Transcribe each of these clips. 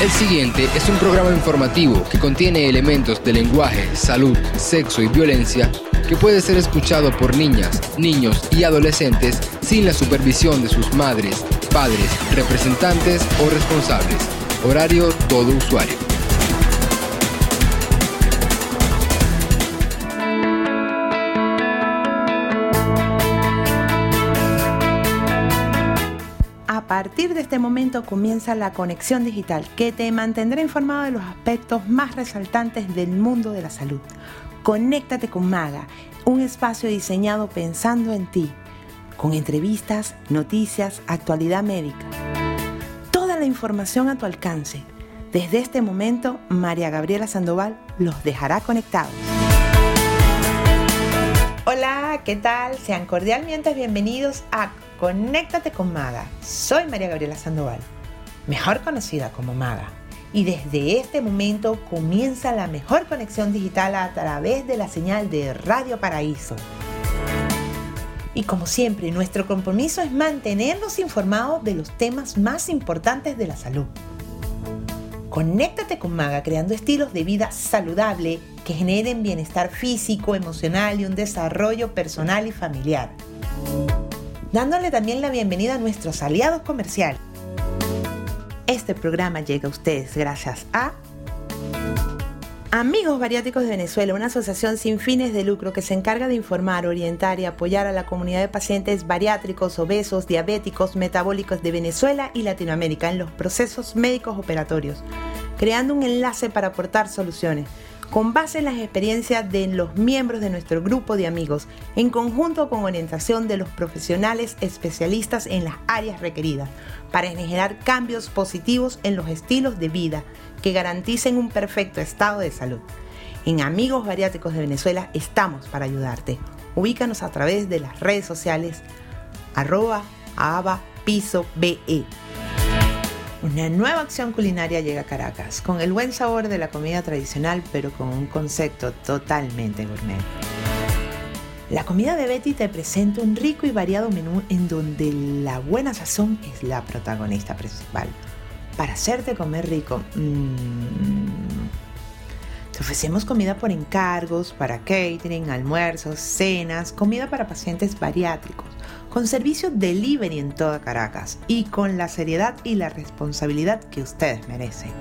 El siguiente es un programa informativo que contiene elementos de lenguaje, salud, sexo y violencia que puede ser escuchado por niñas, niños y adolescentes sin la supervisión de sus madres, padres, representantes o responsables. Horario todo usuario. Partir de este momento comienza la conexión digital que te mantendrá informado de los aspectos más resaltantes del mundo de la salud. Conéctate con Maga, un espacio diseñado pensando en ti, con entrevistas, noticias, actualidad médica. Toda la información a tu alcance. Desde este momento, María Gabriela Sandoval los dejará conectados. Hola, ¿qué tal? Sean cordialmente bienvenidos a Conéctate con Maga. Soy María Gabriela Sandoval, mejor conocida como Maga. Y desde este momento comienza la mejor conexión digital a través de la señal de Radio Paraíso. Y como siempre, nuestro compromiso es mantenernos informados de los temas más importantes de la salud. Conéctate con Maga creando estilos de vida saludable que generen bienestar físico, emocional y un desarrollo personal y familiar. Dándole también la bienvenida a nuestros aliados comerciales. Este programa llega a ustedes gracias a Amigos Bariátricos de Venezuela, una asociación sin fines de lucro que se encarga de informar, orientar y apoyar a la comunidad de pacientes bariátricos, obesos, diabéticos, metabólicos de Venezuela y Latinoamérica en los procesos médicos operatorios, creando un enlace para aportar soluciones con base en las experiencias de los miembros de nuestro grupo de amigos, en conjunto con orientación de los profesionales especialistas en las áreas requeridas, para generar cambios positivos en los estilos de vida que garanticen un perfecto estado de salud. En Amigos Bariátricos de Venezuela estamos para ayudarte. Ubícanos a través de las redes sociales arroba aba piso. Una nueva acción culinaria llega a Caracas, con el buen sabor de la comida tradicional, pero con un concepto totalmente gourmet. La comida de Betty te presenta un rico y variado menú en donde la buena sazón es la protagonista principal. Para hacerte comer rico, mmm, te ofrecemos comida por encargos, para catering, almuerzos, cenas, comida para pacientes bariátricos con servicio delivery en toda Caracas y con la seriedad y la responsabilidad que ustedes merecen.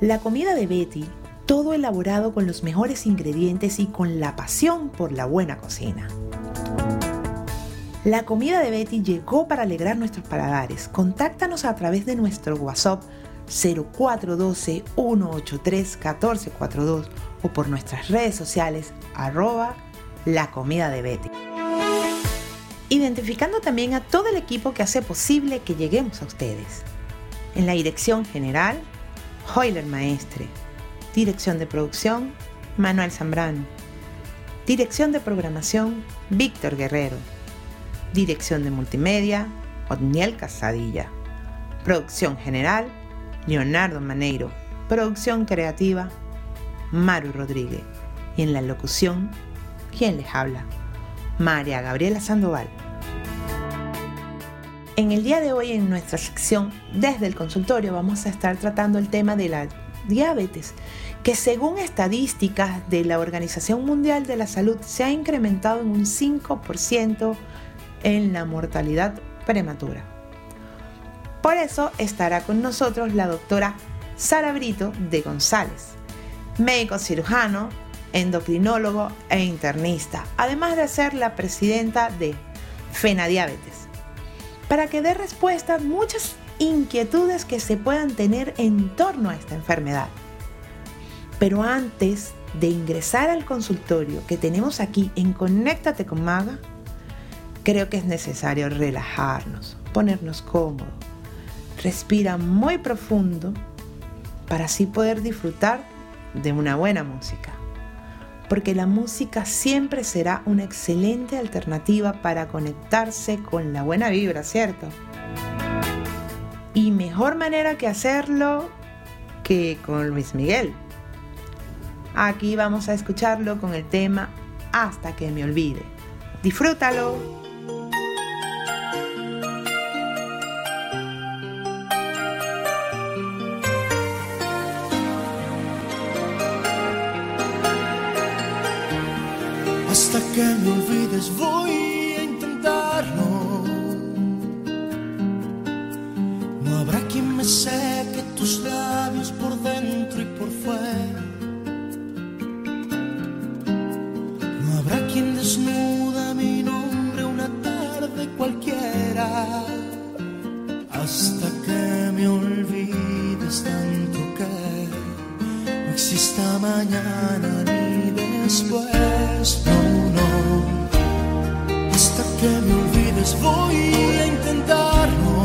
La comida de Betty, todo elaborado con los mejores ingredientes y con la pasión por la buena cocina. La comida de Betty llegó para alegrar nuestros paladares. Contáctanos a través de nuestro WhatsApp 0412-183-1442 o por nuestras redes sociales arroba la comida de Betty identificando también a todo el equipo que hace posible que lleguemos a ustedes. En la dirección general, Hoyler Maestre. Dirección de producción, Manuel Zambrano. Dirección de programación, Víctor Guerrero. Dirección de multimedia, Otniel Casadilla. Producción general, Leonardo Maneiro. Producción creativa, Maru Rodríguez. Y en la locución, ¿quién les habla? María Gabriela Sandoval. En el día de hoy en nuestra sección desde el consultorio vamos a estar tratando el tema de la diabetes, que según estadísticas de la Organización Mundial de la Salud se ha incrementado en un 5% en la mortalidad prematura. Por eso estará con nosotros la doctora Sara Brito de González, médico cirujano, endocrinólogo e internista, además de ser la presidenta de FENADIabetes, para que dé respuesta a muchas inquietudes que se puedan tener en torno a esta enfermedad. Pero antes de ingresar al consultorio que tenemos aquí en Conéctate con Maga, creo que es necesario relajarnos, ponernos cómodos. Respira muy profundo para así poder disfrutar de una buena música porque la música siempre será una excelente alternativa para conectarse con la buena vibra, ¿cierto? Y mejor manera que hacerlo que con Luis Miguel. Aquí vamos a escucharlo con el tema Hasta que me olvide. Disfrútalo. Olvides voy a intentarlo. No habrá quien me seque tus labios por dentro y por fuera. No habrá quien desnuda mi nombre una tarde cualquiera. Hasta que me olvides tanto que no exista mañana ni después. Que me olvides voy a intentarlo.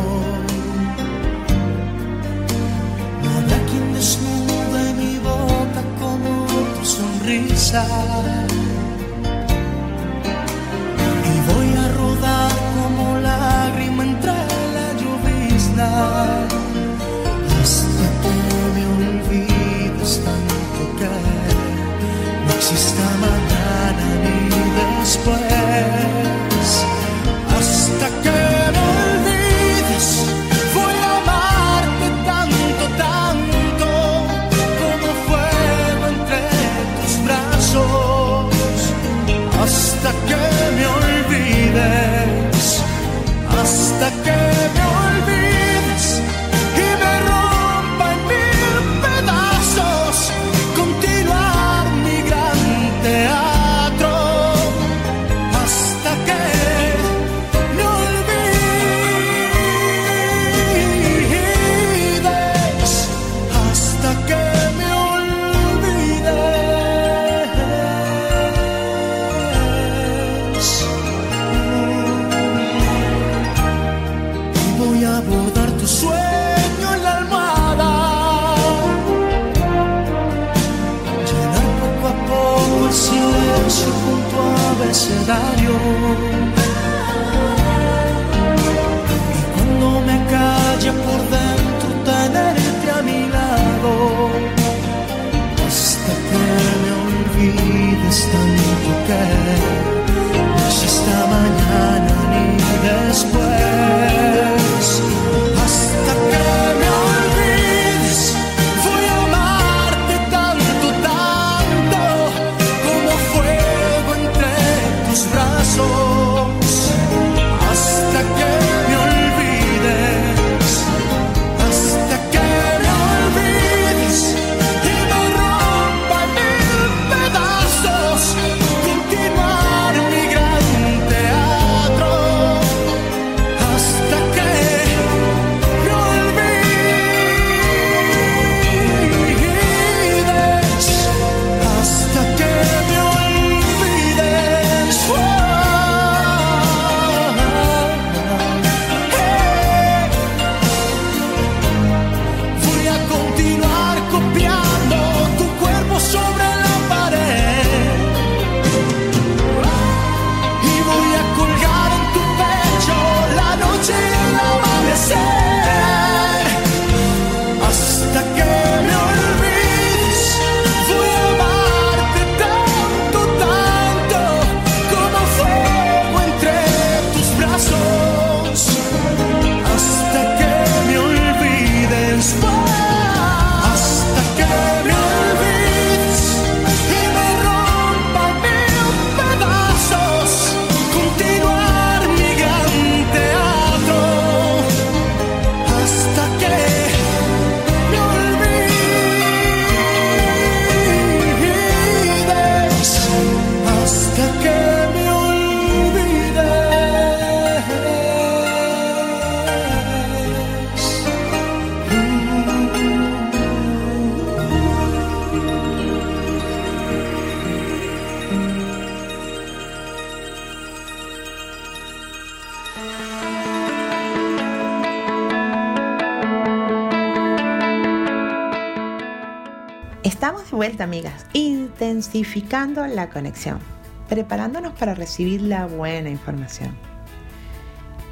No habrá quien desnude mi boca como tu sonrisa. Y voy a rodar como lágrima entre la llovizna. Hasta que me olvides tanto que no exista mañana vuelta, amigas, intensificando la conexión, preparándonos para recibir la buena información.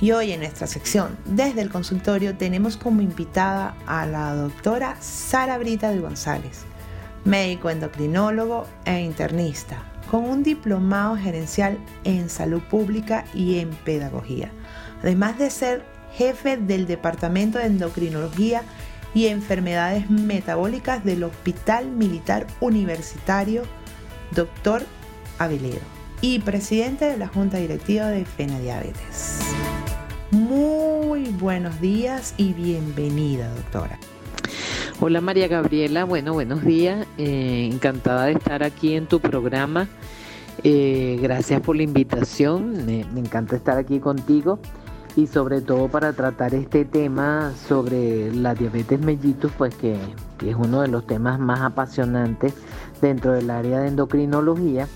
Y hoy en nuestra sección, desde el consultorio, tenemos como invitada a la doctora Sara Brita de González, médico endocrinólogo e internista, con un diplomado gerencial en salud pública y en pedagogía, además de ser jefe del Departamento de Endocrinología y Enfermedades Metabólicas del Hospital Militar Universitario Dr. Aveledo. y presidente de la Junta Directiva de FENA Diabetes. Muy buenos días y bienvenida, doctora. Hola María Gabriela, bueno, buenos días. Eh, encantada de estar aquí en tu programa. Eh, gracias por la invitación. Me, encanta estar aquí contigo y sobre todo para tratar este tema sobre la diabetes mellitus, pues que, es uno de los temas más apasionantes dentro del área de endocrinología.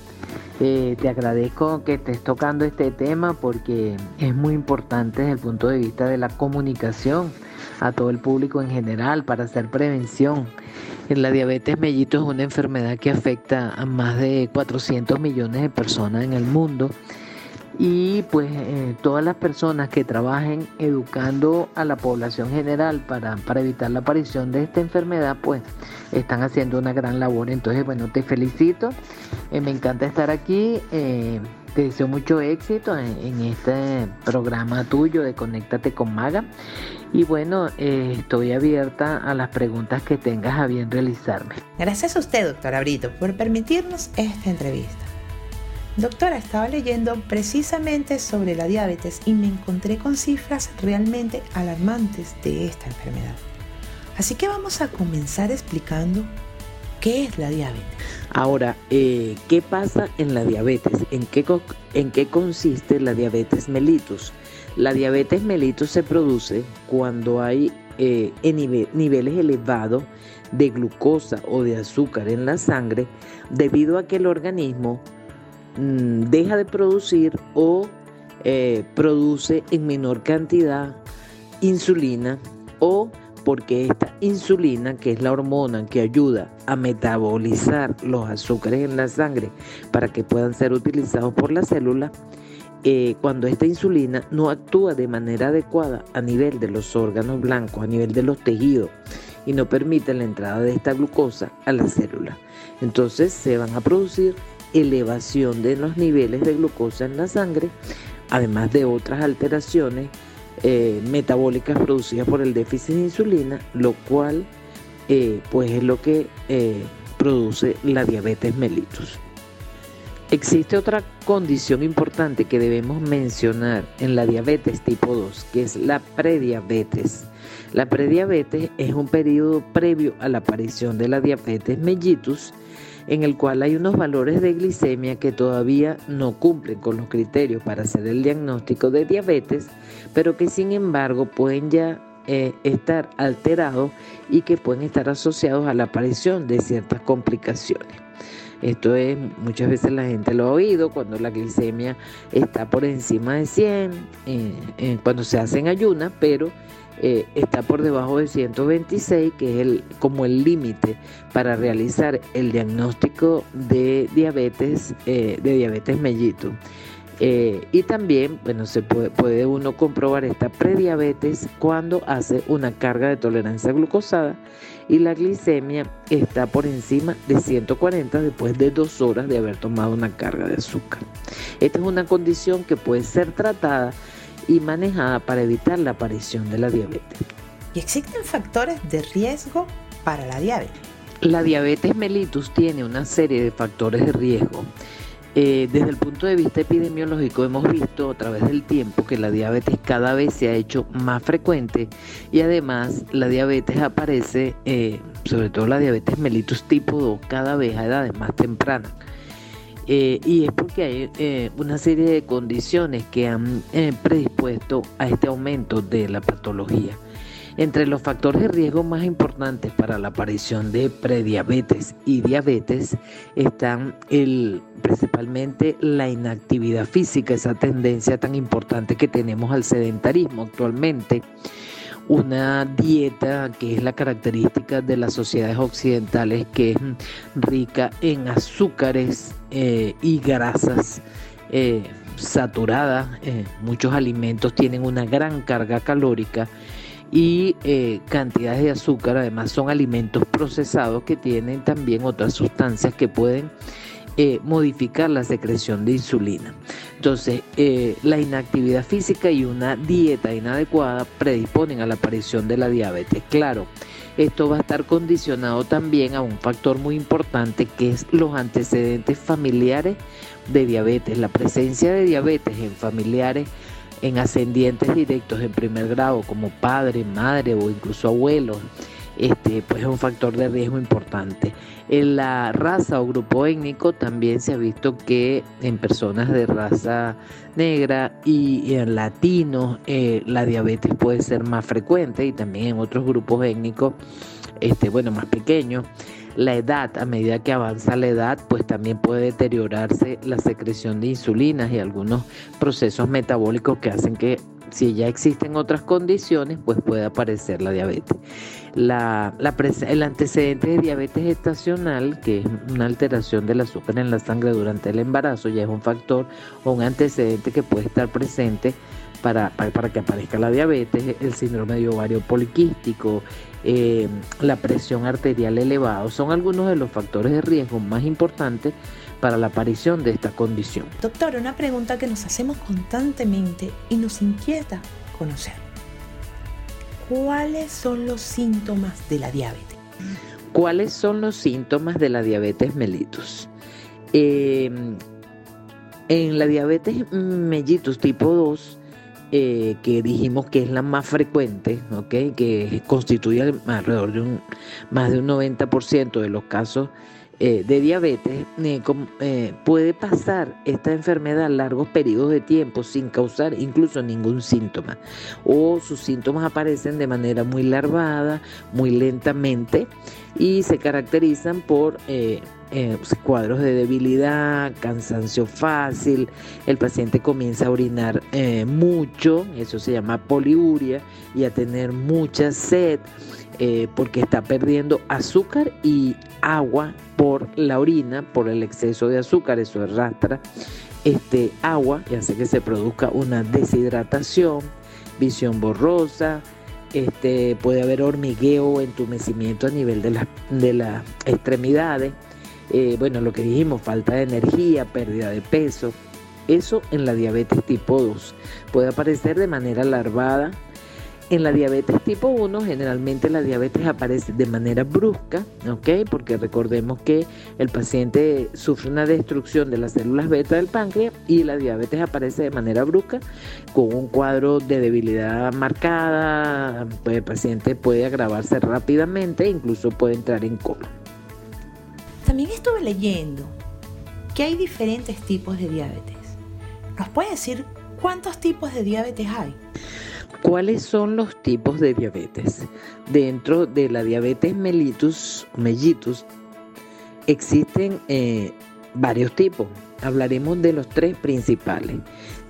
Eh, te agradezco que estés tocando este tema porque es muy importante desde el punto de vista de la comunicación a todo el público en general para hacer prevención. La diabetes mellito es una enfermedad que afecta a más de 400 millones de personas en el mundo y pues eh, todas las personas que trabajen educando a la población general para, para, evitar la aparición de esta enfermedad pues están haciendo una gran labor entonces bueno te felicito eh, me encanta estar aquí eh, te deseo mucho éxito en, este programa tuyo de Conéctate con Maga. Y bueno, estoy abierta a las preguntas que tengas a bien realizarme. Gracias a usted, doctora Brito, por permitirnos esta entrevista. Doctora, estaba leyendo precisamente sobre la diabetes y me encontré con cifras realmente alarmantes de esta enfermedad. Así que vamos a comenzar explicando qué es la diabetes. Ahora, eh, ¿qué pasa en la diabetes? ¿En qué, ¿En consiste la diabetes mellitus? La diabetes mellitus se produce cuando hay eh, niveles elevados de glucosa o de azúcar en la sangre debido a que el organismo mm, deja de producir o eh, produce en menor cantidad insulina o porque esta insulina, que es la hormona que ayuda a metabolizar los azúcares en la sangre para que puedan ser utilizados por la célula, eh, cuando esta insulina no actúa de manera adecuada a nivel de los órganos blancos, a nivel de los tejidos, y no permite la entrada de esta glucosa a la célula. Entonces se van a producir elevación de los niveles de glucosa en la sangre, además de otras alteraciones eh, metabólicas producidas por el déficit de insulina, lo cual eh, pues es lo que eh, produce la diabetes mellitus. Existe otra condición importante que debemos mencionar en la diabetes tipo 2, que es la prediabetes. La prediabetes es un periodo previo a la aparición de la diabetes mellitus en el cual hay unos valores de glicemia que todavía no cumplen con los criterios para hacer el diagnóstico de diabetes, pero que sin embargo pueden ya eh, estar alterados y que pueden estar asociados a la aparición de ciertas complicaciones. Esto es, muchas veces la gente lo ha oído cuando la glicemia está por encima de 100, eh, eh, cuando se hacen ayunas, pero eh, está por debajo de 126, que es el, como el límite para realizar el diagnóstico de diabetes, eh, de diabetes mellito. Eh, y también, bueno, se puede, puede, uno comprobar esta prediabetes cuando hace una carga de tolerancia glucosada y la glicemia está por encima de 140 después de dos horas de haber tomado una carga de azúcar. Esta es una condición que puede ser tratada y manejada para evitar la aparición de la diabetes. ¿Y existen factores de riesgo para la diabetes? La diabetes mellitus tiene una serie de factores de riesgo. Eh, desde el punto de vista epidemiológico hemos visto a través del tiempo que la diabetes cada vez se ha hecho más frecuente y además la diabetes aparece, eh, sobre todo la diabetes mellitus tipo 2, cada vez a edades más tempranas. Eh, y es porque hay eh, una serie de condiciones que han eh, predispuesto a este aumento de la patología. Entre los factores de riesgo más importantes para la aparición de prediabetes y diabetes están principalmente la inactividad física, esa tendencia tan importante que tenemos al sedentarismo actualmente una dieta que es la característica de las sociedades occidentales, que es rica en azúcares eh, y grasas eh, saturadas. Eh, muchos alimentos tienen una gran carga calórica y cantidades de azúcar. Además son alimentos procesados que tienen también otras sustancias que pueden eh, modificar la secreción de insulina. Entonces, eh, la inactividad física y una dieta inadecuada predisponen a la aparición de la diabetes. Claro, Esto va a estar condicionado también a un factor muy importante que es los antecedentes familiares de diabetes, la presencia de diabetes en familiares en ascendientes directos en primer grado como padre, madre o incluso abuelos este, pues es un factor de riesgo importante. En la raza o grupo étnico también se ha visto que en personas de raza negra y, en latinos eh, la diabetes puede ser más frecuente y también en otros grupos étnicos, este, bueno, más pequeños. La edad, a medida que avanza la edad, pues también puede deteriorarse la secreción de insulinas y algunos procesos metabólicos que hacen que si ya existen otras condiciones, pues puede aparecer la diabetes. La, el antecedente de diabetes estacional, que es una alteración del azúcar en la sangre durante el embarazo, ya es un factor o un antecedente que puede estar presente para, para, que aparezca la diabetes, el síndrome de ovario poliquístico, eh, la presión arterial elevada, son algunos de los factores de riesgo más importantes para la aparición de esta condición. Doctor, una pregunta que nos hacemos constantemente y nos inquieta conocer. ¿Cuáles son los síntomas de la diabetes? ¿Cuáles son los síntomas de la diabetes mellitus? Em, en la diabetes mellitus tipo 2, eh, que dijimos que es la más frecuente, que constituye alrededor de un, más de un 90% de los casos eh, de diabetes, eh, eh, puede pasar esta enfermedad largos periodos de tiempo sin causar incluso ningún síntoma. O sus síntomas aparecen de manera muy larvada, muy lentamente y se caracterizan por cuadros de debilidad, cansancio fácil, el paciente comienza a orinar mucho, eso se llama poliuria, y a tener mucha sed. porque está perdiendo azúcar y agua por la orina, por el exceso de azúcar, eso arrastra este, agua y hace que se produzca una deshidratación, visión borrosa, este, puede haber hormigueo, entumecimiento a nivel de, de las extremidades, eh, bueno, lo que dijimos, falta de energía, pérdida de peso. Eso en la diabetes tipo 2 puede aparecer de manera larvada, en la diabetes tipo 1, generalmente la diabetes aparece de manera brusca, ¿ok? Porque recordemos que el paciente sufre una destrucción de las células beta del páncreas y la diabetes aparece de manera brusca con un cuadro de debilidad marcada, el paciente puede agravarse rápidamente, incluso puede entrar en coma. También estuve leyendo que hay diferentes tipos de diabetes. ¿Nos puede decir cuántos tipos de diabetes hay? ¿Cuáles son los tipos de diabetes? Dentro de la diabetes mellitus, mellitus existen eh, varios tipos. Hablaremos de los tres principales.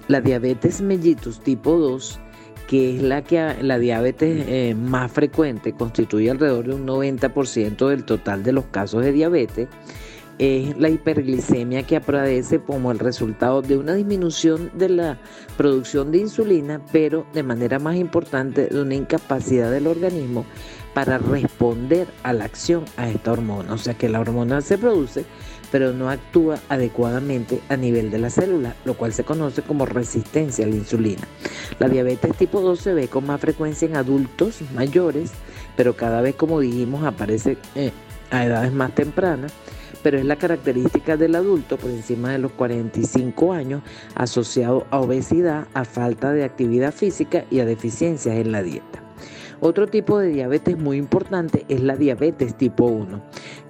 La diabetes mellitus tipo 2, que es la, que, la diabetes eh, más frecuente, constituye alrededor de un 90% del total de los casos de diabetes es la hiperglicemia que aparece como el resultado de una disminución de la producción de insulina, pero de manera más importante de una incapacidad del organismo para responder a la acción a esta hormona. O sea que la hormona se produce, pero no actúa adecuadamente a nivel de la célula, lo cual se conoce como resistencia a la insulina. La diabetes tipo 2 se ve con más frecuencia en adultos mayores, pero cada vez, como dijimos, aparece eh, a edades más tempranas pero es la característica del adulto por encima de los 45 años asociado a obesidad, a falta de actividad física y a deficiencias en la dieta. Otro tipo de diabetes muy importante es la diabetes tipo 1,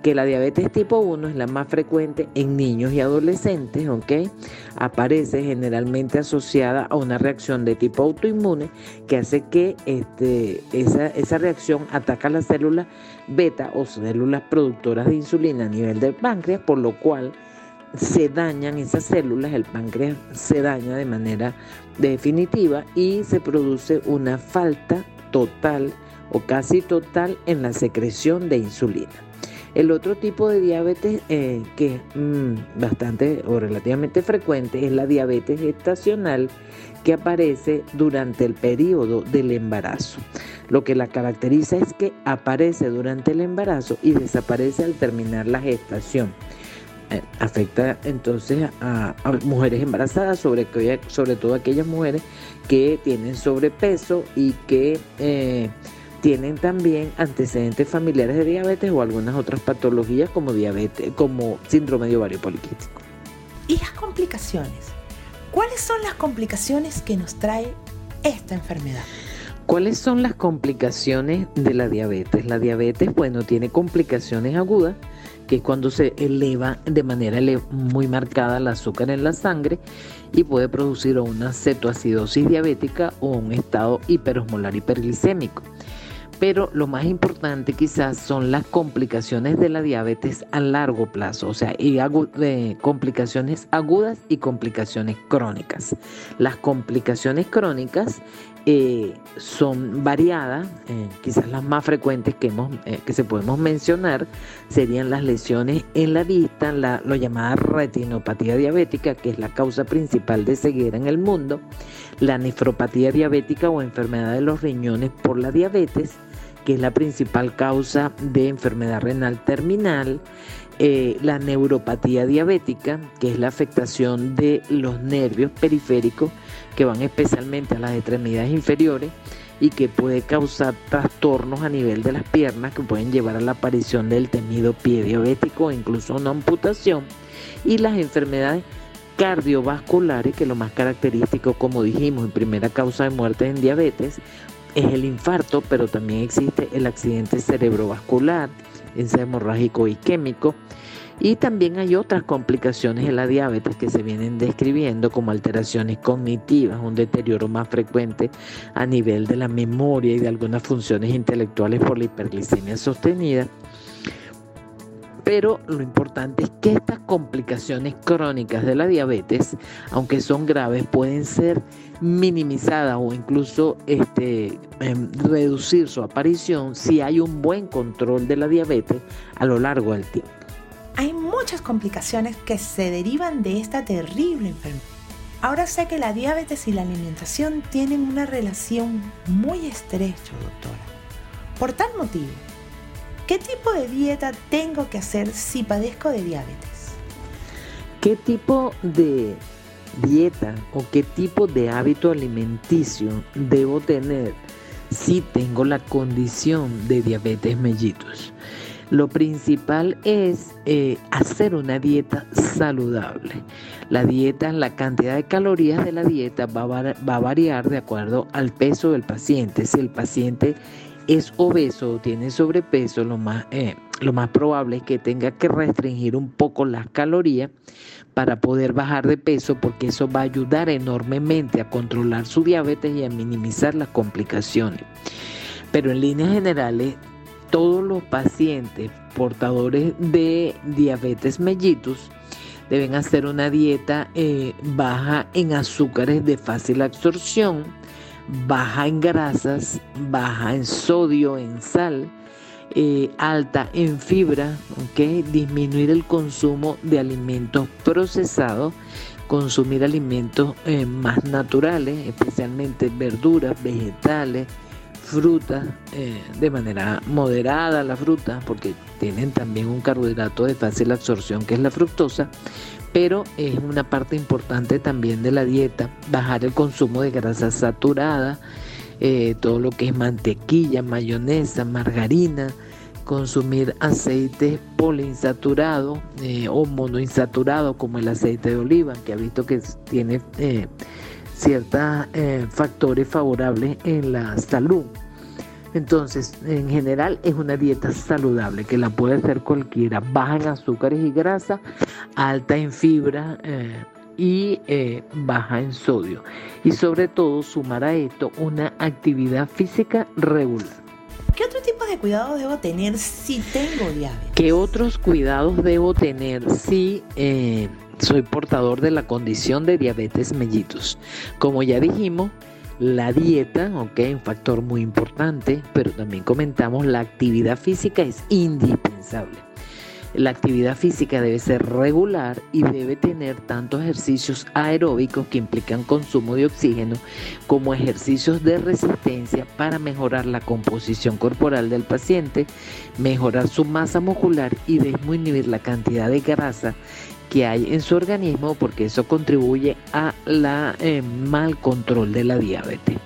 que la diabetes tipo 1 es la más frecuente en niños y adolescentes, ¿ok? Aparece generalmente asociada a una reacción de tipo autoinmune que hace que este, esa, esa reacción ataca las células beta o células productoras de insulina a nivel del páncreas, por lo cual se dañan esas células, el páncreas se daña de manera definitiva y se produce una falta total o casi total en la secreción de insulina. El otro tipo de diabetes eh, que es mm, bastante o relativamente frecuente es la diabetes gestacional que aparece durante el periodo del embarazo. Lo que la caracteriza es que aparece durante el embarazo y desaparece al terminar la gestación. Eh, afecta entonces a, mujeres embarazadas, sobre, sobre todo aquellas mujeres que tienen sobrepeso y que eh, tienen también antecedentes familiares de diabetes o algunas otras patologías como diabetes, como síndrome de ovario poliquístico. ¿Y las complicaciones? ¿Cuáles son las complicaciones que nos trae esta enfermedad? ¿Cuáles son las complicaciones de la diabetes? La diabetes, bueno, tiene complicaciones agudas, que es cuando se eleva de manera muy marcada el azúcar en la sangre y puede producir una cetoacidosis diabética o un estado hiperosmolar hiperglicémico pero lo más importante quizás son las complicaciones de la diabetes a largo plazo, o sea, y complicaciones agudas y complicaciones crónicas. Las complicaciones crónicas eh, son variadas, eh, quizás las más frecuentes que, hemos, eh, que se podemos mencionar serían las lesiones en la vista, la, lo llamada retinopatía diabética, que es la causa principal de ceguera en el mundo, la nefropatía diabética o enfermedad de los riñones por la diabetes, que es la principal causa de enfermedad renal terminal, la neuropatía diabética, que es la afectación de los nervios periféricos que van especialmente a las extremidades inferiores y que puede causar trastornos a nivel de las piernas que pueden llevar a la aparición del temido pie diabético o incluso una amputación y las enfermedades cardiovasculares que lo más característico como dijimos en primera causa de muerte en diabetes es el infarto, pero también existe el accidente cerebrovascular, ese hemorrágico isquémico. Y también hay otras complicaciones en la diabetes que se vienen describiendo como alteraciones cognitivas, un deterioro más frecuente a nivel de la memoria y de algunas funciones intelectuales por la hiperglicemia sostenida pero lo importante es que estas complicaciones crónicas de la diabetes, aunque son graves, pueden ser minimizadas o incluso este, em, reducir su aparición si hay un buen control de la diabetes a lo largo del tiempo. Hay muchas complicaciones que se derivan de esta terrible enfermedad. Ahora sé que la diabetes y la alimentación tienen una relación muy estrecha, doctora. Por tal motivo, ¿Qué tipo de dieta tengo que hacer si padezco de diabetes? ¿Qué tipo de dieta o qué tipo de hábito alimenticio debo tener si tengo la condición de diabetes mellitus? Lo principal es eh, hacer una dieta saludable. La dieta, la cantidad de calorías de la dieta va a variar de acuerdo al peso del paciente. Si el paciente es obeso o tiene sobrepeso, lo más, eh, lo más probable es que tenga que restringir un poco las calorías para poder bajar de peso porque eso va a ayudar enormemente a controlar su diabetes y a minimizar las complicaciones. Pero en líneas generales, todos los pacientes portadores de diabetes mellitus deben hacer una dieta eh, baja en azúcares de fácil absorción, baja en grasas, baja en sodio, en sal, eh, alta en fibra, disminuir el consumo de alimentos procesados, consumir alimentos eh, más naturales, especialmente verduras, vegetales, frutas, eh, de manera moderada la fruta, porque tienen también un carbohidrato de fácil absorción que es la fructosa, pero es una parte importante también de la dieta, bajar el consumo de grasa saturada, eh, todo lo que es mantequilla, mayonesa, margarina, consumir aceites poliinsaturados eh, o monoinsaturados como el aceite de oliva, que ha visto que tiene ciertos factores favorables en la salud. Entonces, en general es una dieta saludable que la puede hacer cualquiera, baja en azúcares y grasa, alta en fibra eh, y eh, baja en sodio. Y sobre todo sumar a esto una actividad física regular. ¿Qué otro tipo de cuidados debo tener si tengo diabetes? ¿Qué otros cuidados debo tener si eh, soy portador de la condición de diabetes mellitus? Como ya dijimos, la dieta, ok, un factor muy importante, pero también comentamos la actividad física es indispensable. La actividad física debe ser regular y debe tener tanto ejercicios aeróbicos que implican consumo de oxígeno como ejercicios de resistencia para mejorar la composición corporal del paciente, mejorar su masa muscular y disminuir la cantidad de grasa que hay en su organismo porque eso contribuye a la eh, mal control de la diabetes.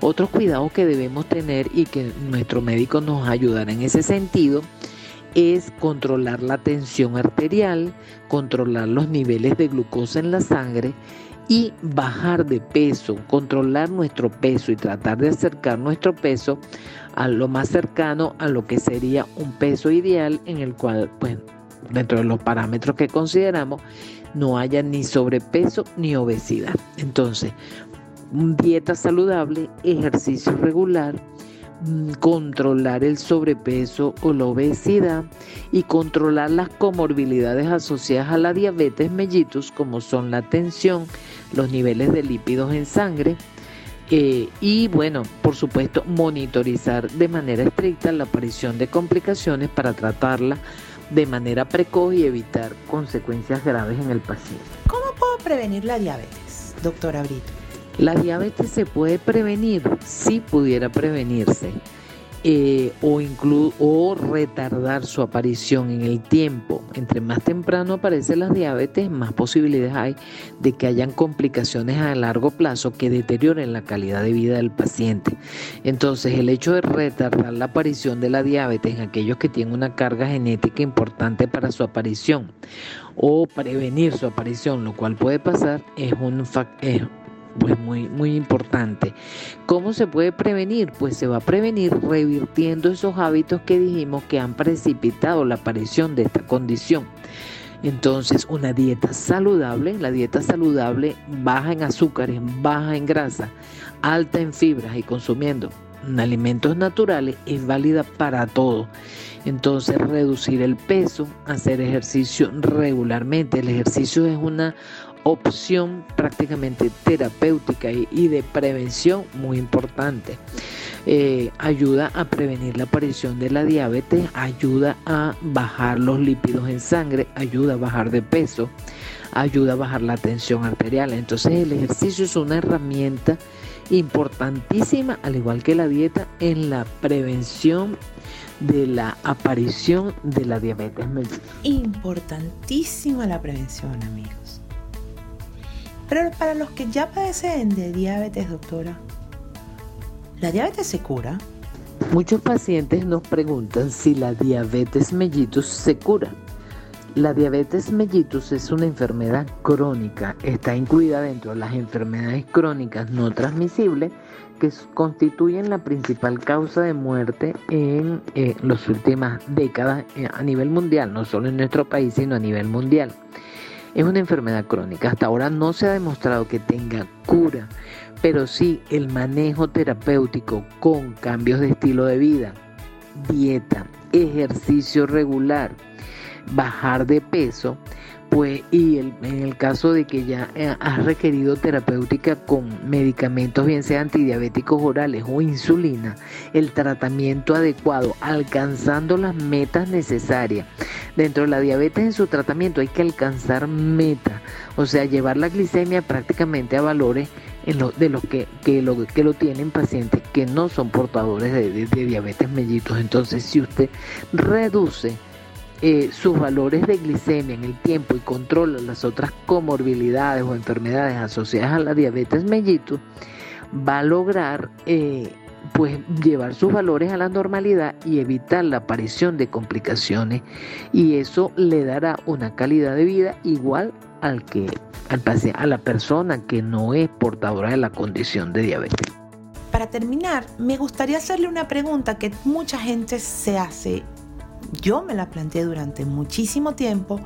Otros cuidados que debemos tener y que nuestro médico nos ayudará en ese sentido es controlar la tensión arterial, controlar los niveles de glucosa en la sangre y bajar de peso, controlar nuestro peso y tratar de acercar nuestro peso a lo más cercano a lo que sería un peso ideal en el cual, pues, dentro de los parámetros que consideramos, no haya ni sobrepeso ni obesidad. Entonces, dieta saludable, ejercicio regular, mm, controlar el sobrepeso o la obesidad y controlar las comorbilidades asociadas a la diabetes mellitus como son la tensión, los niveles de lípidos en sangre eh, y bueno, por supuesto, monitorizar de manera estricta la aparición de complicaciones para tratarla de manera precoz y evitar consecuencias graves en el paciente. ¿Cómo puedo prevenir la diabetes, doctora Brito? La diabetes se puede prevenir si pudiera prevenirse eh, o, o retardar su aparición en el tiempo. Entre más temprano aparece la diabetes, más posibilidades hay de que hayan complicaciones a largo plazo que deterioren la calidad de vida del paciente. Entonces, el hecho de retardar la aparición de la diabetes en aquellos que tienen una carga genética importante para su aparición o prevenir su aparición, lo cual puede pasar, es un, factor pues muy, muy importante. ¿Cómo se puede prevenir? Pues se va a prevenir revirtiendo esos hábitos que dijimos que han precipitado la aparición de esta condición. Entonces, una dieta saludable, la dieta saludable baja en azúcares, baja en grasa, alta en fibras y consumiendo alimentos naturales es válida para todo. Entonces, reducir el peso, hacer ejercicio regularmente. El ejercicio es una opción prácticamente terapéutica y, de prevención muy importante. Eh, ayuda a prevenir la aparición de la diabetes, ayuda a bajar los lípidos en sangre, ayuda a bajar de peso, ayuda a bajar la tensión arterial. Entonces el ejercicio es una herramienta importantísima, al igual que la dieta, en la prevención de la aparición de la diabetes Importantísima la prevención, amigos. Pero para los que ya padecen de diabetes, doctora, ¿la diabetes se cura? Muchos pacientes nos preguntan si la diabetes mellitus se cura. La diabetes mellitus es una enfermedad crónica, está incluida dentro de las enfermedades crónicas no transmisibles que constituyen la principal causa de muerte en eh, las últimas décadas eh, a nivel mundial, no solo en nuestro país, sino a nivel mundial. Es una enfermedad crónica. Hasta ahora no se ha demostrado que tenga cura, pero sí el manejo terapéutico con cambios de estilo de vida, dieta, ejercicio regular, bajar de peso pues, y en el caso de que ya eh, has requerido terapéutica con medicamentos, bien sea antidiabéticos orales o insulina, el tratamiento adecuado, alcanzando las metas necesarias. Dentro de la diabetes en su tratamiento hay que alcanzar metas, o sea, llevar la glicemia prácticamente a valores en lo, de los que, que, lo, que lo tienen pacientes que no son portadores de, de diabetes mellitos. Entonces, si usted reduce eh, sus valores de glicemia en el tiempo y controla las otras comorbilidades o enfermedades asociadas a la diabetes mellitus, va a lograr eh, pues llevar sus valores a la normalidad y evitar la aparición de complicaciones y eso le dará una calidad de vida igual al que al a la persona que no es portadora de la condición de diabetes. Para terminar, me gustaría hacerle una pregunta que mucha gente se hace yo me la planteé durante muchísimo tiempo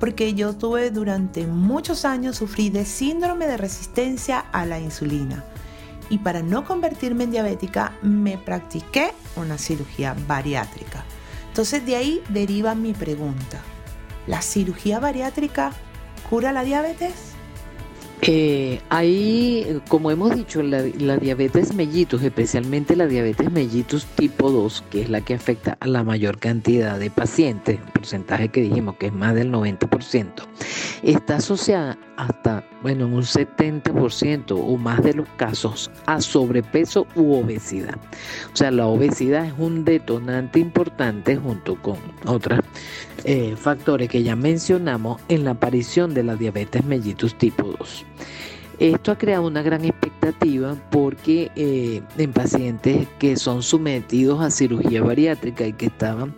porque yo tuve durante muchos años sufrí de síndrome de resistencia a la insulina. Y para no convertirme en diabética me practiqué una cirugía bariátrica. Entonces de ahí deriva mi pregunta. ¿La cirugía bariátrica cura la diabetes? Eh, ahí, como hemos dicho, la, diabetes mellitus, especialmente la diabetes mellitus tipo 2, que es la que afecta a la mayor cantidad de pacientes, porcentaje que dijimos que es más del 90%, está asociada hasta, bueno, en un 70% o más de los casos a sobrepeso u obesidad. O sea, la obesidad es un detonante importante junto con otros eh, factores que ya mencionamos en la aparición de la diabetes mellitus tipo 2. Esto ha creado una gran expectativa porque eh, en pacientes que son sometidos a cirugía bariátrica y que estaban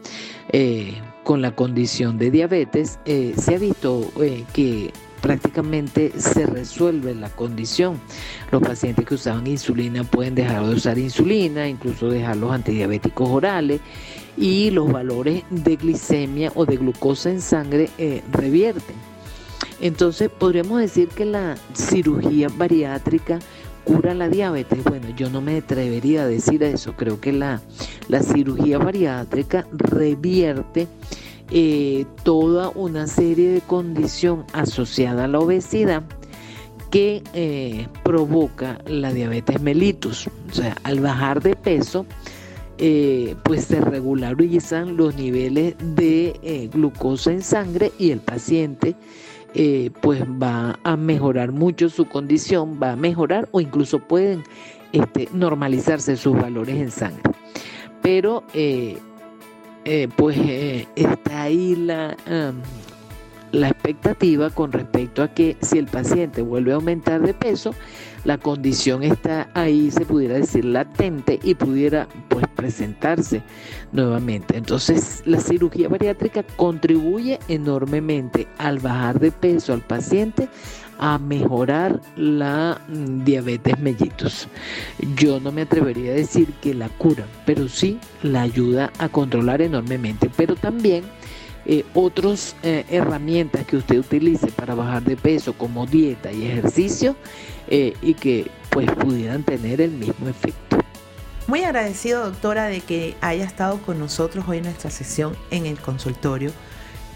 eh, con la condición de diabetes, se ha visto que prácticamente se resuelve la condición. Los pacientes que usaban insulina pueden dejar de usar insulina, incluso dejar los antidiabéticos orales y los valores de glicemia o de glucosa en sangre eh, revierten. Entonces podríamos decir que la cirugía bariátrica cura la diabetes. Bueno, yo no me atrevería a decir eso. Creo que la, la cirugía bariátrica revierte eh, toda una serie de condición asociada a la obesidad que eh, provoca la diabetes mellitus. O sea, al bajar de peso, eh, pues se regularizan los niveles de glucosa en sangre y el paciente pues va a mejorar mucho su condición, va a mejorar o incluso pueden este, normalizarse sus valores en sangre. Pero eh, pues eh, está ahí la, la expectativa con respecto a que si el paciente vuelve a aumentar de peso, la condición está ahí, se pudiera decir, latente y pudiera pues presentarse nuevamente. Entonces, la cirugía bariátrica contribuye enormemente al bajar de peso al paciente a mejorar la mm, diabetes mellitus. Yo no me atrevería a decir que la cura, pero sí la ayuda a controlar enormemente. Pero también eh, otras eh, herramientas que usted utilice para bajar de peso, como dieta y ejercicio, eh, y que pues pudieran tener el mismo efecto. Muy agradecido, doctora, de que haya estado con nosotros hoy en nuestra sesión en el consultorio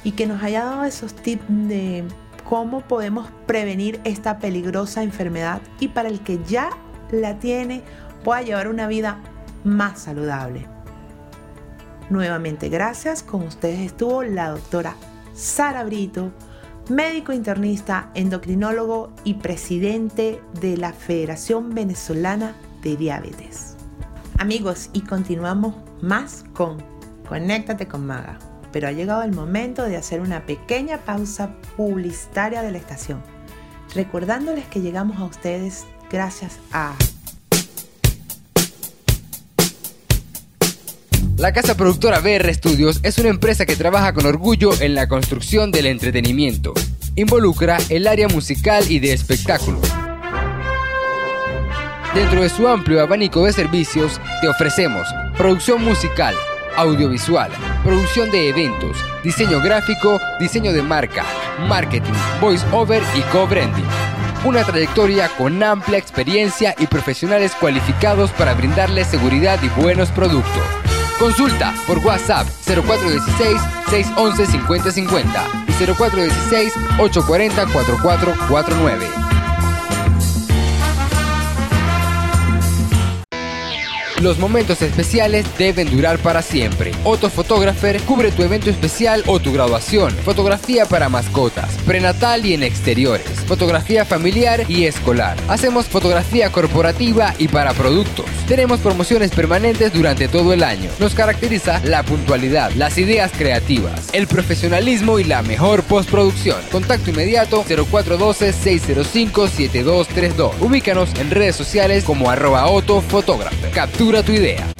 y que nos haya dado esos tips de cómo podemos prevenir esta peligrosa enfermedad y para el que ya la tiene pueda llevar una vida más saludable. Nuevamente gracias, con ustedes estuvo la doctora Sara Brito, médico internista, endocrinólogo y presidente de la Federación Venezolana de Diabetes. Amigos, y continuamos más con Conéctate con Maga pero ha llegado el momento de hacer una pequeña pausa publicitaria de la estación, recordándoles que llegamos a ustedes gracias a... La casa productora BR Studios es una empresa que trabaja con orgullo en la construcción del entretenimiento. Involucra el área musical y de espectáculos. Dentro de su amplio abanico de servicios, te ofrecemos producción musical, audiovisual, producción de eventos, diseño gráfico, diseño de marca, marketing, voice over y co-branding. Una trayectoria con amplia experiencia y profesionales cualificados para brindarles seguridad y buenos productos. Consulta por WhatsApp 0416-611-5050 y 0416-840-4449. Los momentos especiales deben durar para siempre. Otto Photographer cubre tu evento especial o tu graduación. Fotografía para mascotas, prenatal y en exteriores. Fotografía familiar y escolar. Hacemos fotografía corporativa y para productos. Tenemos promociones permanentes durante todo el año. Nos caracteriza la puntualidad, las ideas creativas, el profesionalismo y la mejor postproducción. Contacto inmediato 0412-605-7232. Ubícanos en redes sociales como arroba Otto Captura tu idea.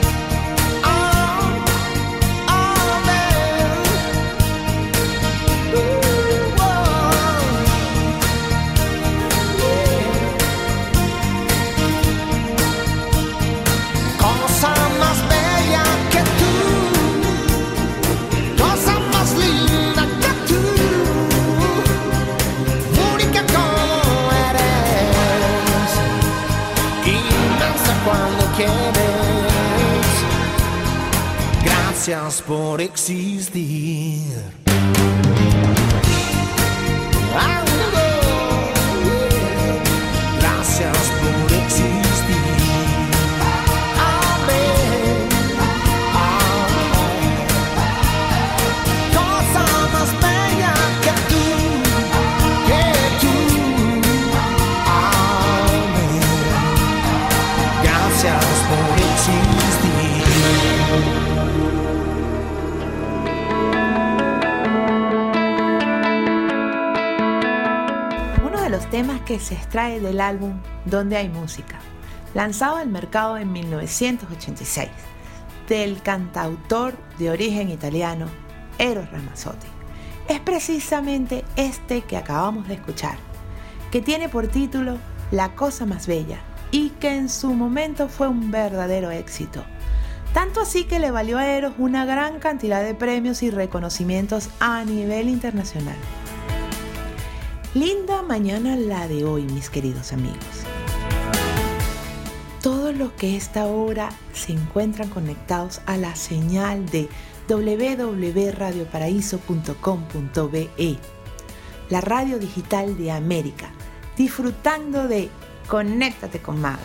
Gracias por existir. Que se extrae del álbum Donde hay música, lanzado al mercado en 1986, del cantautor de origen italiano Eros Ramazzotti, es precisamente este que acabamos de escuchar, que tiene por título La cosa más bella y que en su momento fue un verdadero éxito. Tanto así que le valió a Eros una gran cantidad de premios y reconocimientos a nivel internacional. Linda mañana la de hoy, mis queridos amigos. Todos los que esta hora se encuentran conectados a la señal de www.radioparaíso.com.be, la radio digital de América, disfrutando de Conéctate con Maga.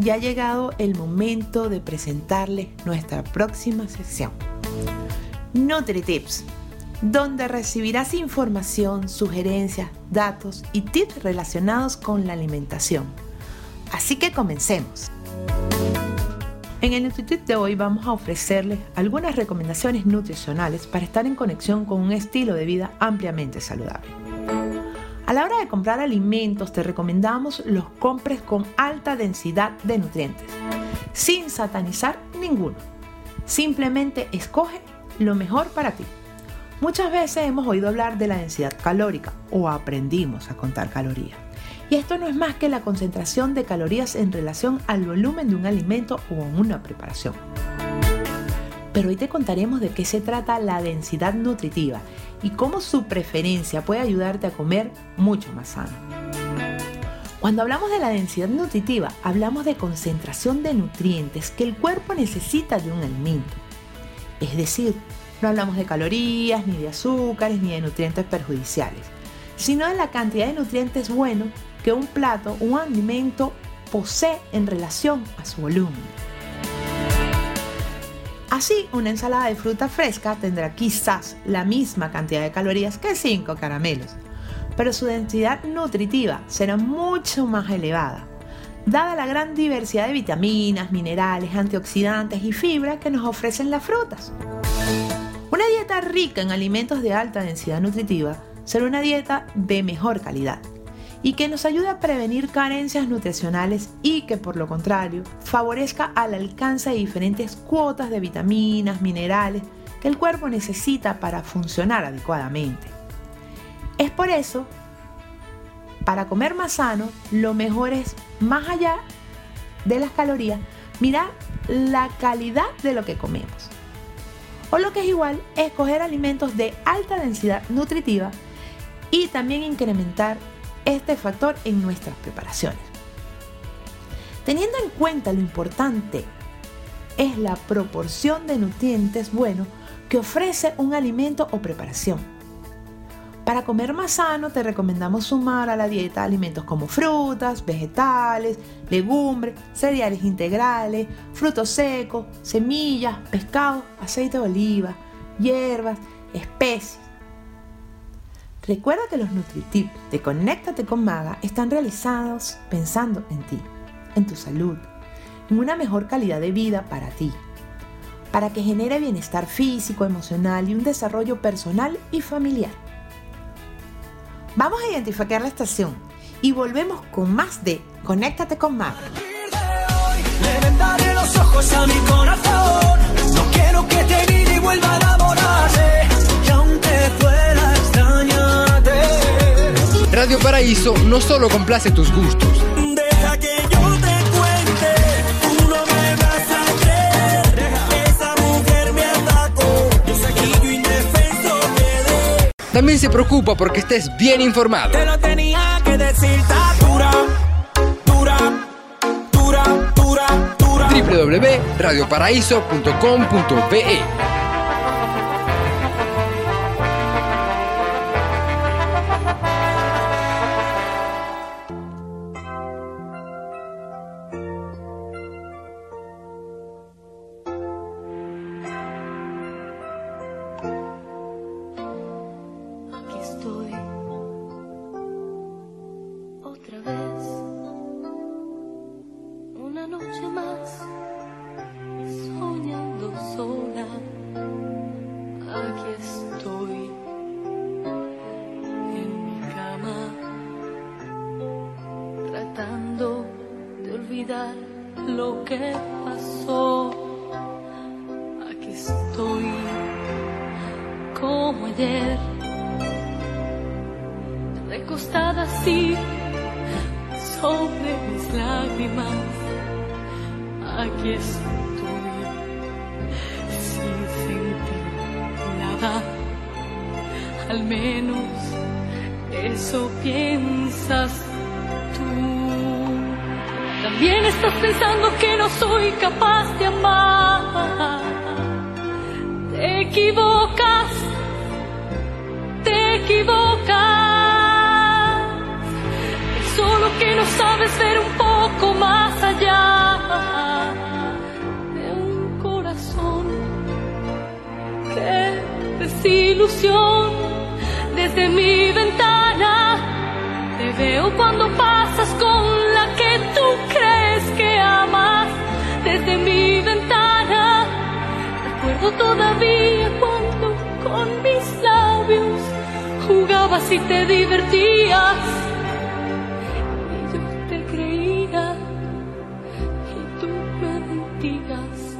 Ya ha llegado el momento de presentarles nuestra próxima sección. NutriTips donde recibirás información, sugerencias, datos y tips relacionados con la alimentación. Así que comencemos. En el NutriTip de hoy vamos a ofrecerles algunas recomendaciones nutricionales para estar en conexión con un estilo de vida ampliamente saludable. A la hora de comprar alimentos te recomendamos los compres con alta densidad de nutrientes, sin satanizar ninguno. Simplemente escoge lo mejor para ti. Muchas veces hemos oído hablar de la densidad calórica o aprendimos a contar calorías. Y esto no es más que la concentración de calorías en relación al volumen de un alimento o una preparación. Pero hoy te contaremos de qué se trata la densidad nutritiva y cómo su preferencia puede ayudarte a comer mucho más sano. Cuando hablamos de la densidad nutritiva, hablamos de concentración de nutrientes que el cuerpo necesita de un alimento. Es decir, no hablamos de calorías, ni de azúcares, ni de nutrientes perjudiciales, sino de la cantidad de nutrientes buenos que un plato, un alimento posee en relación a su volumen. Así, una ensalada de fruta fresca tendrá quizás la misma cantidad de calorías que 5 caramelos, pero su densidad nutritiva será mucho más elevada, dada la gran diversidad de vitaminas, minerales, antioxidantes y fibra que nos ofrecen las frutas. Una dieta rica en alimentos de alta densidad nutritiva será una dieta de mejor calidad, y que nos ayude a prevenir carencias nutricionales y que por lo contrario favorezca al alcance de diferentes cuotas de vitaminas, minerales que el cuerpo necesita para funcionar adecuadamente. Es por eso, para comer más sano, lo mejor es, más allá de las calorías, mirar la calidad de lo que comemos. O lo que es igual, escoger alimentos de alta densidad nutritiva y también incrementar este factor en nuestras preparaciones. Teniendo en cuenta lo importante es la proporción de nutrientes buenos que ofrece un alimento o preparación. Para comer más sano te recomendamos sumar a la dieta alimentos como frutas, vegetales, legumbres, cereales integrales, frutos secos, semillas, pescado, aceite de oliva, hierbas, especies, Recuerda que los NutriTips de Conéctate con Maga están realizados pensando en ti, en tu salud, en una mejor calidad de vida para ti, para que genere bienestar físico, emocional y un desarrollo personal y familiar. Vamos a identificar la estación y volvemos con más de Conéctate con Maga. los ojos a mi corazón. No quiero que te y vuelva a Radio Paraíso no solo complace tus gustos. También se preocupa porque estés bien informado. Te lo tenía que decir, dura, dura, dura, dura, dura. www.radioparaíso.com.be jugabas y te divertías. Y yo te creía y tú me mentías.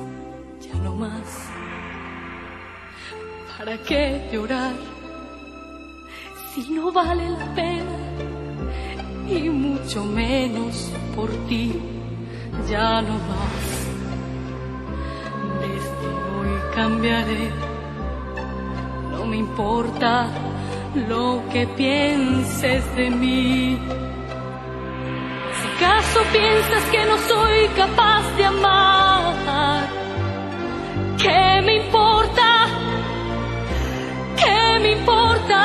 Ya no más. ¿Para qué llorar si no vale la pena? Y mucho menos por ti, ya no más. Desde hoy cambiaré, no me importa lo que pienses de mí. Si acaso piensas que no soy capaz de amar, ¿qué me importa? ¿Qué me importa?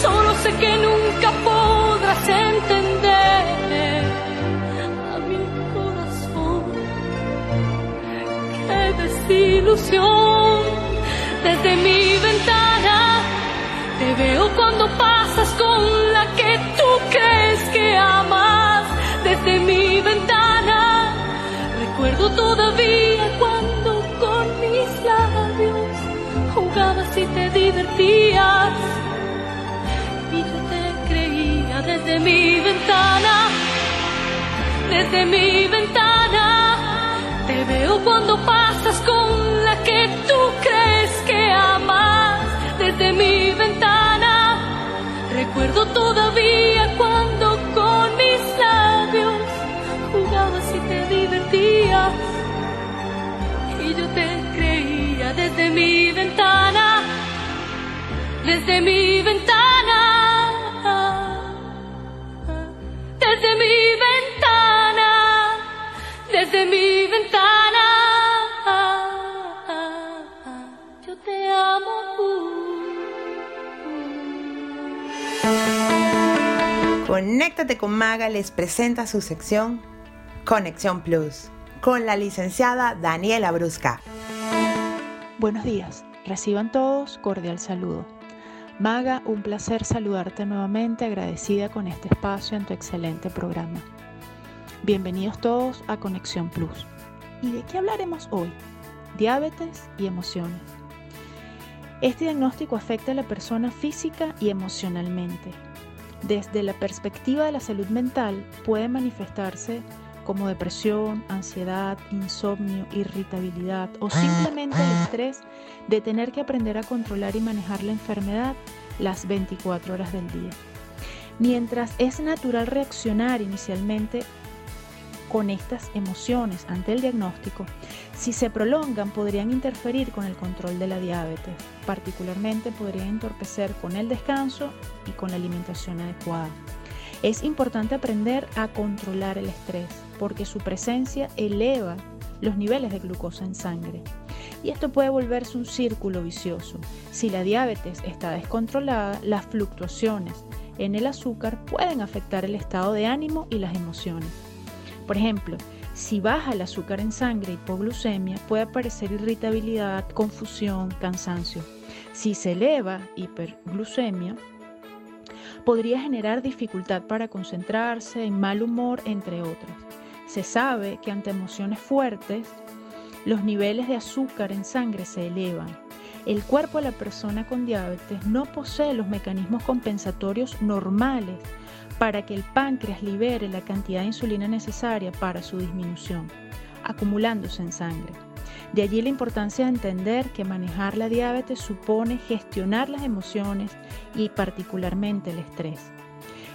Solo sé que nunca podrás entender a mi corazón. Qué desilusión desde mi ventana. Te veo cuando pasas con la que tú crees que amas. Desde mi ventana recuerdo todavía cuando con mis labios jugabas y te divertías. Y yo te creía desde mi ventana, desde mi ventana. Te veo cuando pasas con la que tú crees que amas. Desde mi ventana recuerdo todavía cuando con mis labios jugabas y te divertías. Y yo te creía desde mi ventana, desde mi ventana, desde mi ventana, desde mi ventana. Conéctate con Maga les presenta su sección Conexión Plus con la licenciada Daniela Brusca. Buenos días, reciban todos cordial saludo. Maga, un placer saludarte nuevamente, agradecida con este espacio en tu excelente programa. Bienvenidos todos a Conexión Plus. ¿Y de qué hablaremos hoy? Diabetes y emociones. Este diagnóstico afecta a la persona física y emocionalmente. Desde la perspectiva de la salud mental puede manifestarse como depresión, ansiedad, insomnio, irritabilidad o simplemente el estrés de tener que aprender a controlar y manejar la enfermedad las 24 horas del día. Mientras es natural reaccionar inicialmente con estas emociones ante el diagnóstico, si se prolongan podrían interferir con el control de la diabetes, particularmente podrían entorpecer con el descanso y con la alimentación adecuada. Es importante aprender a controlar el estrés porque su presencia eleva los niveles de glucosa en sangre. Y esto puede volverse un círculo vicioso. Si la diabetes está descontrolada, las fluctuaciones en el azúcar pueden afectar el estado de ánimo y las emociones. Por ejemplo, si baja el azúcar en sangre, hipoglucemia, puede aparecer irritabilidad, confusión, cansancio. Si se eleva hiperglucemia, podría generar dificultad para concentrarse, mal humor, entre otras. Se sabe que ante emociones fuertes, los niveles de azúcar en sangre se elevan. El cuerpo de la persona con diabetes no posee los mecanismos compensatorios normales para que el páncreas libere la cantidad de insulina necesaria para su disminución, acumulándose en sangre. De allí la importancia de entender que manejar la diabetes supone gestionar las emociones y particularmente el estrés.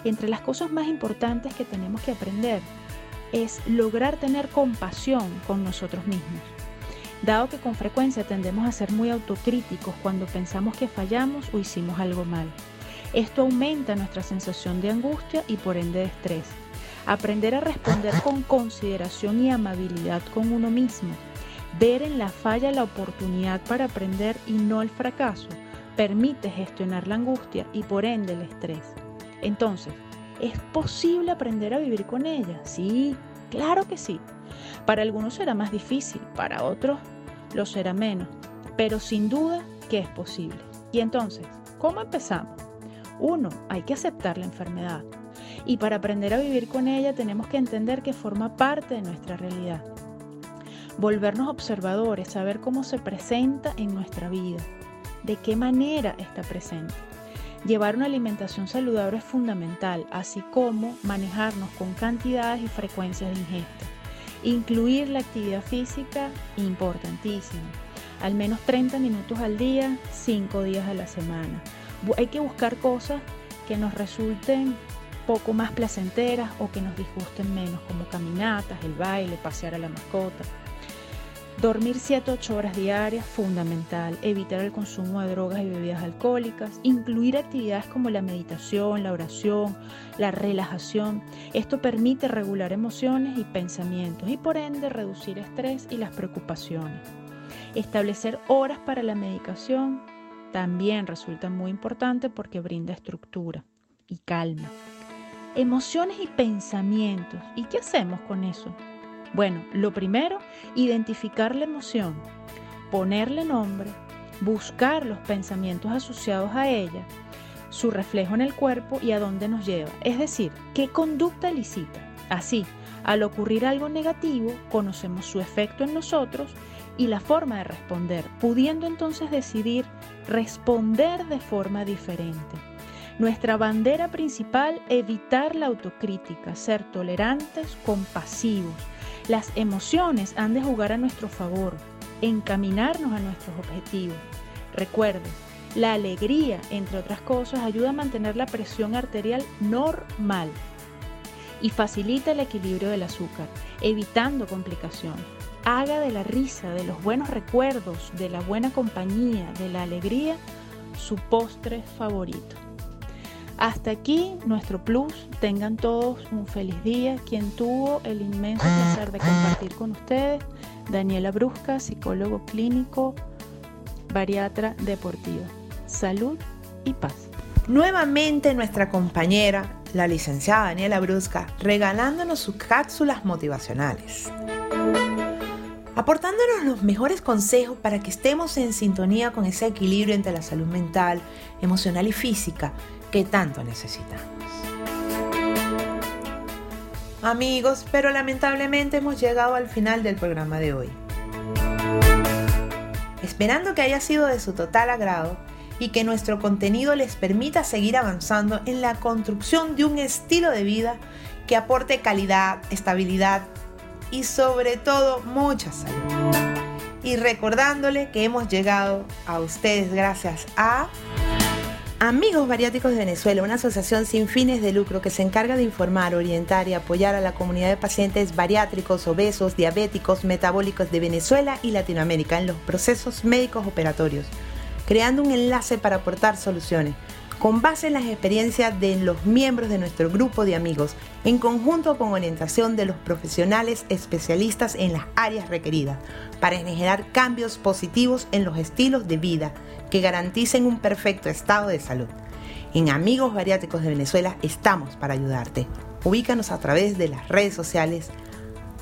Entre las cosas más importantes que tenemos que aprender es lograr tener compasión con nosotros mismos. Dado que con frecuencia tendemos a ser muy autocríticos cuando pensamos que fallamos o hicimos algo mal. Esto aumenta nuestra sensación de angustia y por ende de estrés. Aprender a responder con consideración y amabilidad con uno mismo. Ver en la falla la oportunidad para aprender y no el fracaso permite gestionar la angustia y por ende el estrés. Entonces, ¿Es posible aprender a vivir con ella? Sí, claro que sí. Para algunos será más difícil, para otros lo será menos, pero sin duda que es posible. Y entonces, ¿cómo empezamos? Uno, hay que aceptar la enfermedad. Y para aprender a vivir con ella tenemos que entender que forma parte de nuestra realidad. Volvernos observadores, saber cómo se presenta en nuestra vida. de qué manera está presente. Llevar una alimentación saludable es fundamental, así como manejarnos con cantidades y frecuencias de ingesta. Incluir la actividad física, importantísimo. Al menos 30 minutos al día, 5 días a la semana. Hay que buscar cosas que nos resulten poco más placenteras o que nos disgusten menos, como caminatas, el baile, pasear a la mascota. Dormir 7-8 horas diarias, fundamental. Evitar el consumo de drogas y bebidas alcohólicas. Incluir actividades como la meditación, la oración, la relajación. Esto permite regular emociones y pensamientos y por ende reducir estrés y las preocupaciones. Establecer horas para la medicación también resulta muy importante porque brinda estructura y calma. Emociones y pensamientos. ¿Y qué hacemos con eso? Bueno, lo primero, identificar la emoción, ponerle nombre, buscar los pensamientos asociados a ella, su reflejo en el cuerpo y a dónde nos lleva. Es decir, qué conducta elicita. Así, al ocurrir algo negativo, conocemos su efecto en nosotros y la forma de responder, pudiendo entonces decidir responder de forma diferente. Nuestra bandera principal, evitar la autocrítica, ser tolerantes, compasivos, las emociones han de jugar a nuestro favor, encaminarnos a nuestros objetivos. Recuerde, la alegría, entre otras cosas, ayuda a mantener la presión arterial normal y facilita el equilibrio del azúcar, evitando complicaciones. Haga de la risa, de los buenos recuerdos, de la buena compañía, de la alegría, su postre favorito. Hasta aquí nuestro plus. Tengan todos un feliz día. Quien tuvo el inmenso placer de compartir con ustedes, Daniela Brusca, psicólogo clínico, bariatra deportiva. Salud y paz. Nuevamente nuestra compañera, la licenciada Daniela Brusca, regalándonos sus cápsulas motivacionales. Aportándonos los mejores consejos para que estemos en sintonía con ese equilibrio entre la salud mental, emocional y física que tanto necesitamos. Amigos, pero lamentablemente hemos llegado al final del programa de hoy. Esperando que haya sido de su total agrado y que nuestro contenido les permita seguir avanzando en la construcción de un estilo de vida que aporte calidad, estabilidad y sobre todo mucha salud. Y recordándole que hemos llegado a ustedes gracias a Amigos Bariátricos de Venezuela, una asociación sin fines de lucro que se encarga de informar, orientar y apoyar a la comunidad de pacientes bariátricos, obesos, diabéticos, metabólicos de Venezuela y Latinoamérica en los procesos médicos operatorios, creando un enlace para aportar soluciones con base en las experiencias de los miembros de nuestro grupo de amigos, en conjunto con orientación de los profesionales especialistas en las áreas requeridas, para generar cambios positivos en los estilos de vida que garanticen un perfecto estado de salud. En Amigos Bariátricos de Venezuela estamos para ayudarte. Ubícanos a través de las redes sociales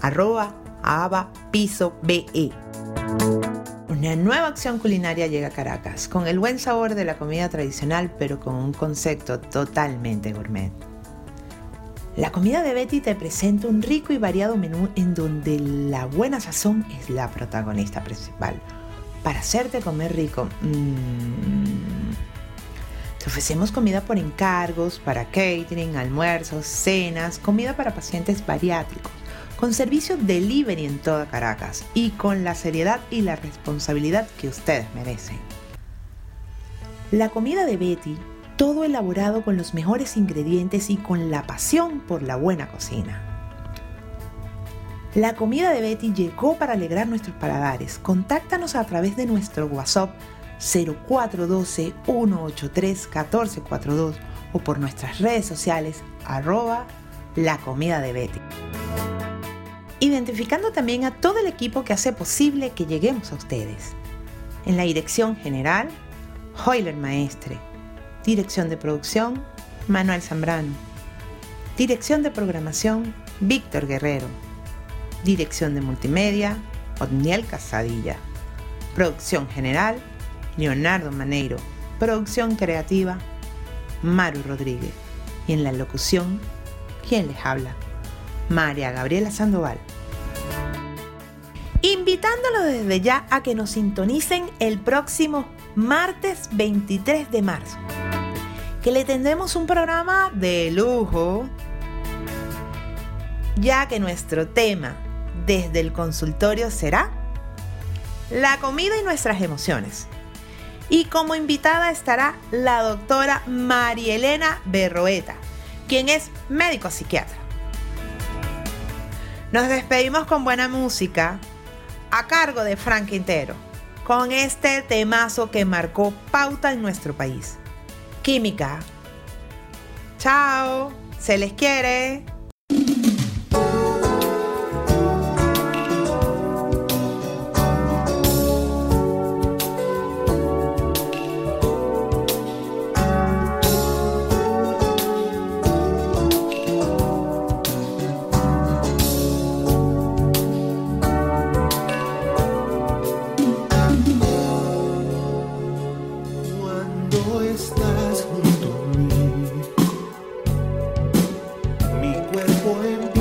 arroba piso BE. Una nueva acción culinaria llega a Caracas, con el buen sabor de la comida tradicional, pero con un concepto totalmente gourmet. La comida de Betty te presenta un rico y variado menú en donde la buena sazón es la protagonista principal. Para hacerte comer rico, mmm, te ofrecemos comida por encargos, para catering, almuerzos, cenas, comida para pacientes bariátricos con servicio delivery en toda Caracas y con la seriedad y la responsabilidad que ustedes merecen. La comida de Betty, todo elaborado con los mejores ingredientes y con la pasión por la buena cocina. La comida de Betty llegó para alegrar nuestros paladares. Contáctanos a través de nuestro WhatsApp 0412-183-1442 o por nuestras redes sociales arroba la comida de Betty identificando también a todo el equipo que hace posible que lleguemos a ustedes. En la dirección general, Hoyler Maestre. Dirección de producción, Manuel Zambrano. Dirección de programación, Víctor Guerrero. Dirección de multimedia, Otniel Casadilla. Producción general, Leonardo Maneiro. Producción creativa, Maru Rodríguez. Y en la locución, ¿quién les habla? María Gabriela Sandoval. Invitándolo desde ya a que nos sintonicen el próximo martes 23 de marzo, que le tendremos un programa de lujo, ya que nuestro tema desde el consultorio será la comida y nuestras emociones. Y como invitada estará la doctora Marielena Berroeta, quien es médico psiquiatra. Nos despedimos con buena música a cargo de Frank Quintero, con este temazo que marcó pauta en nuestro país. Química. Chao, se les quiere. Solo